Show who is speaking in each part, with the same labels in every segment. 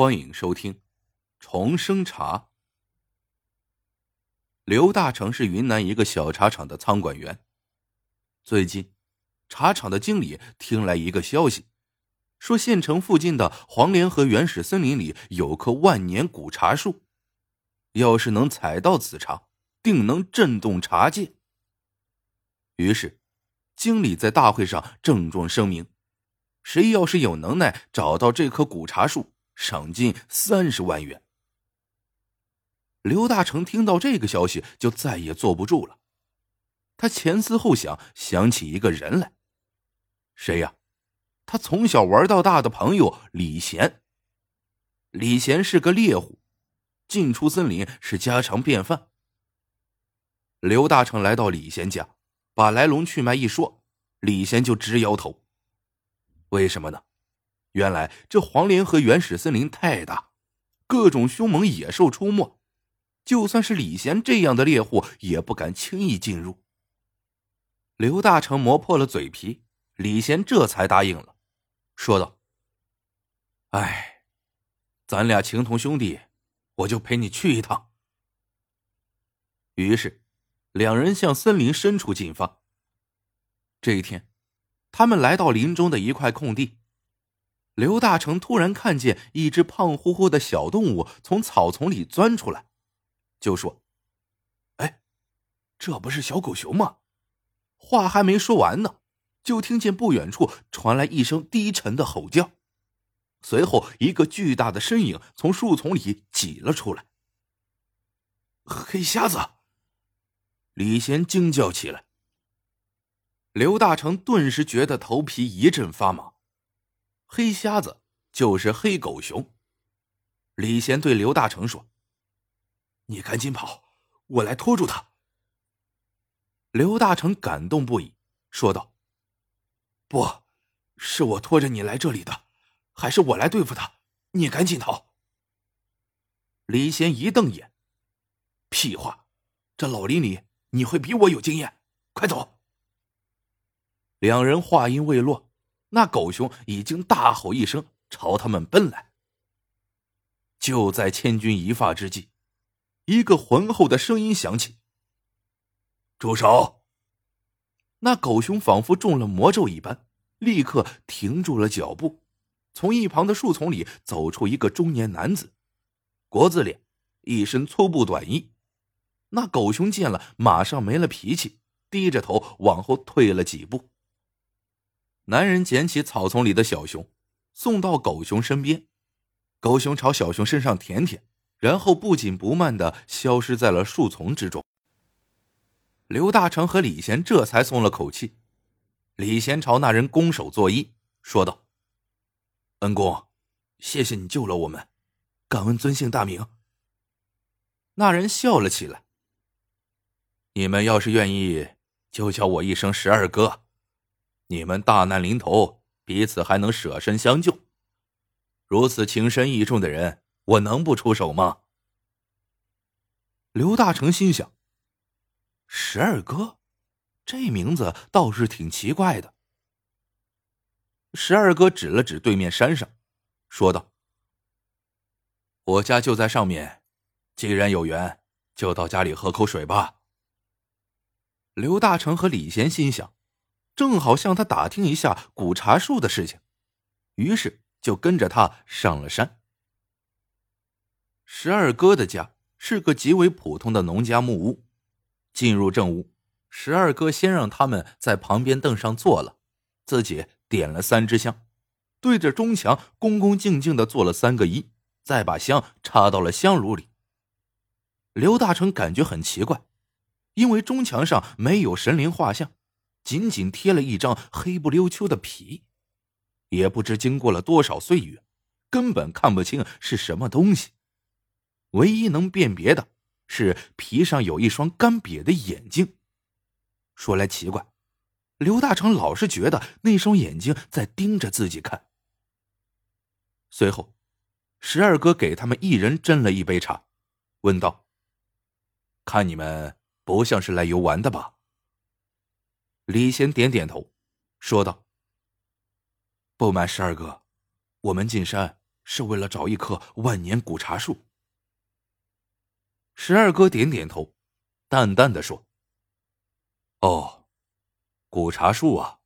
Speaker 1: 欢迎收听《重生茶》。刘大成是云南一个小茶厂的仓管员。最近，茶厂的经理听来一个消息，说县城附近的黄连河原始森林里有棵万年古茶树，要是能采到此茶，定能震动茶界。于是，经理在大会上郑重声明：谁要是有能耐找到这棵古茶树，赏金三十万元。刘大成听到这个消息，就再也坐不住了。他前思后想，想起一个人来。谁呀？他从小玩到大的朋友李贤。李贤是个猎户，进出森林是家常便饭。刘大成来到李贤家，把来龙去脉一说，李贤就直摇头。为什么呢？原来这黄连和原始森林太大，各种凶猛野兽出没，就算是李贤这样的猎户也不敢轻易进入。刘大成磨破了嘴皮，李贤这才答应了，说道：“哎，咱俩情同兄弟，我就陪你去一趟。”于是，两人向森林深处进发。这一天，他们来到林中的一块空地。刘大成突然看见一只胖乎乎的小动物从草丛里钻出来，就说：“哎，这不是小狗熊吗？”话还没说完呢，就听见不远处传来一声低沉的吼叫，随后一个巨大的身影从树丛里挤了出来。黑瞎子！李贤惊叫起来。刘大成顿时觉得头皮一阵发麻。黑瞎子就是黑狗熊。李贤对刘大成说：“你赶紧跑，我来拖住他。”刘大成感动不已，说道：“不，是我拖着你来这里的，还是我来对付他？你赶紧逃。”李贤一瞪眼：“屁话！这老林里你会比我有经验，快走！”两人话音未落。那狗熊已经大吼一声，朝他们奔来。就在千钧一发之际，一个浑厚的声音响起：“住手！”那狗熊仿佛中了魔咒一般，立刻停住了脚步。从一旁的树丛里走出一个中年男子，国字脸，一身粗布短衣。那狗熊见了，马上没了脾气，低着头往后退了几步。男人捡起草丛里的小熊，送到狗熊身边。狗熊朝小熊身上舔舔，然后不紧不慢的消失在了树丛之中。刘大成和李贤这才松了口气。李贤朝那人拱手作揖，说道：“恩公，谢谢你救了我们，敢问尊姓大名？”那人笑了起来：“你们要是愿意，就叫我一声十二哥。”你们大难临头，彼此还能舍身相救，如此情深义重的人，我能不出手吗？刘大成心想：“十二哥，这名字倒是挺奇怪的。”十二哥指了指对面山上，说道：“我家就在上面，既然有缘，就到家里喝口水吧。”刘大成和李贤心想。正好向他打听一下古茶树的事情，于是就跟着他上了山。十二哥的家是个极为普通的农家木屋。进入正屋，十二哥先让他们在旁边凳上坐了，自己点了三支香，对着钟墙恭恭敬敬的做了三个揖，再把香插到了香炉里。刘大成感觉很奇怪，因为钟墙上没有神灵画像。仅仅贴了一张黑不溜秋的皮，也不知经过了多少岁月，根本看不清是什么东西。唯一能辨别的是皮上有一双干瘪的眼睛。说来奇怪，刘大成老是觉得那双眼睛在盯着自己看。随后，十二哥给他们一人斟了一杯茶，问道：“看你们不像是来游玩的吧？”李贤点点头，说道：“不瞒十二哥，我们进山是为了找一棵万年古茶树。十二哥点点头，淡淡的说：“哦，古茶树啊。”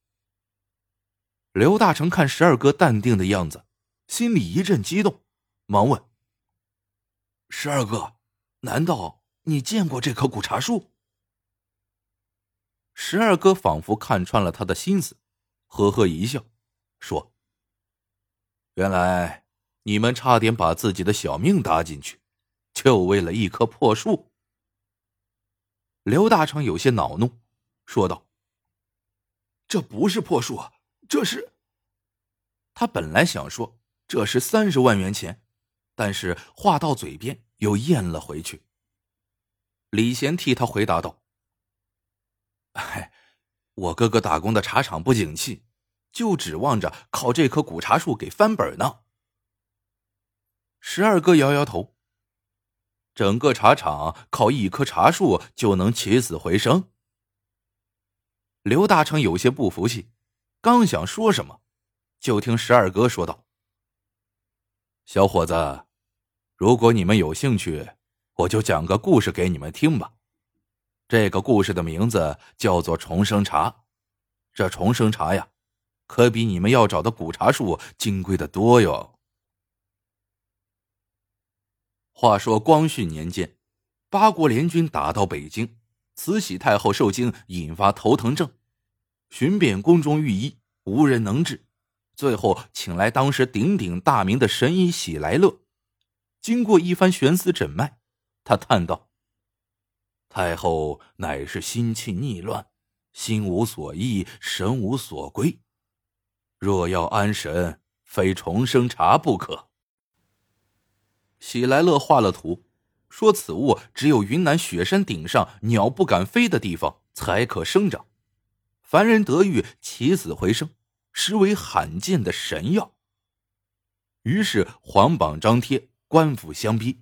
Speaker 1: 刘大成看十二哥淡定的样子，心里一阵激动，忙问：“十二哥，难道你见过这棵古茶树？”十二哥仿佛看穿了他的心思，呵呵一笑，说：“原来你们差点把自己的小命搭进去，就为了一棵破树。”刘大成有些恼怒，说道：“这不是破树。”这是，他本来想说这是三十万元钱，但是话到嘴边又咽了回去。李贤替他回答道：“，我哥哥打工的茶厂不景气，就指望着靠这棵古茶树给翻本呢。”十二哥摇摇头：“整个茶厂靠一棵茶树就能起死回生？”刘大成有些不服气。刚想说什么，就听十二哥说道：“小伙子，如果你们有兴趣，我就讲个故事给你们听吧。这个故事的名字叫做重生茶。这重生茶呀，可比你们要找的古茶树金贵的多哟。”话说光绪年间，八国联军打到北京，慈禧太后受惊，引发头疼症。寻遍宫中御医，无人能治，最后请来当时鼎鼎大名的神医喜来乐。经过一番悬丝诊脉，他叹道：“太后乃是心气逆乱，心无所依，神无所归。若要安神，非重生茶不可。”喜来乐画了图，说此物只有云南雪山顶上鸟不敢飞的地方才可生长。凡人得遇起死回生，实为罕见的神药。于是皇榜张贴，官府相逼，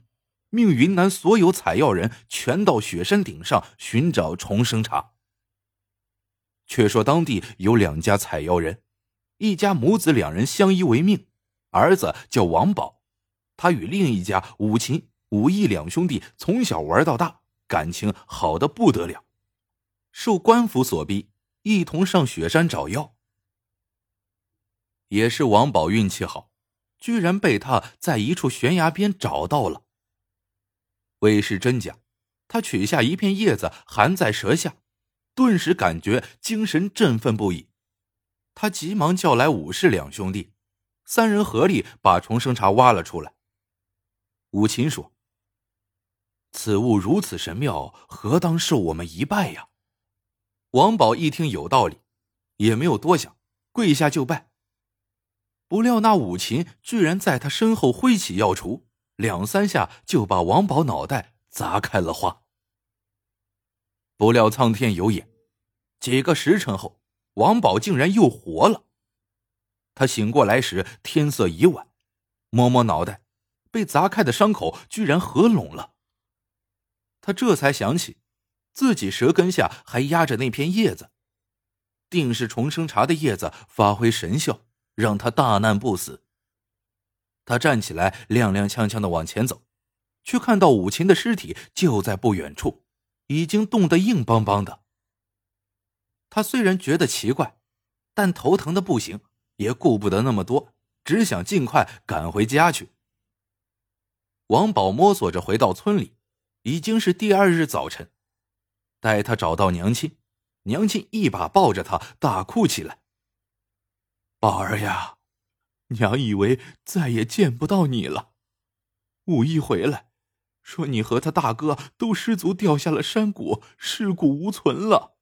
Speaker 1: 命云南所有采药人全到雪山顶上寻找重生茶。却说当地有两家采药人，一家母子两人相依为命，儿子叫王宝，他与另一家武秦、武义两兄弟从小玩到大，感情好的不得了，受官府所逼。一同上雪山找药，也是王宝运气好，居然被他在一处悬崖边找到了。未是真假，他取下一片叶子含在舌下，顿时感觉精神振奋不已。他急忙叫来武士两兄弟，三人合力把重生茶挖了出来。武琴说：“此物如此神妙，何当受我们一拜呀？”王宝一听有道理，也没有多想，跪下就拜。不料那武琴居然在他身后挥起药锄，两三下就把王宝脑袋砸开了花。不料苍天有眼，几个时辰后，王宝竟然又活了。他醒过来时，天色已晚，摸摸脑袋，被砸开的伤口居然合拢了。他这才想起。自己舌根下还压着那片叶子，定是重生茶的叶子发挥神效，让他大难不死。他站起来，踉踉跄跄的往前走，却看到武琴的尸体就在不远处，已经冻得硬邦邦的。他虽然觉得奇怪，但头疼的不行，也顾不得那么多，只想尽快赶回家去。王宝摸索着回到村里，已经是第二日早晨。待他找到娘亲，娘亲一把抱着他，大哭起来：“宝儿呀，娘以为再也见不到你了。五一回来，说你和他大哥都失足掉下了山谷，尸骨无存了。”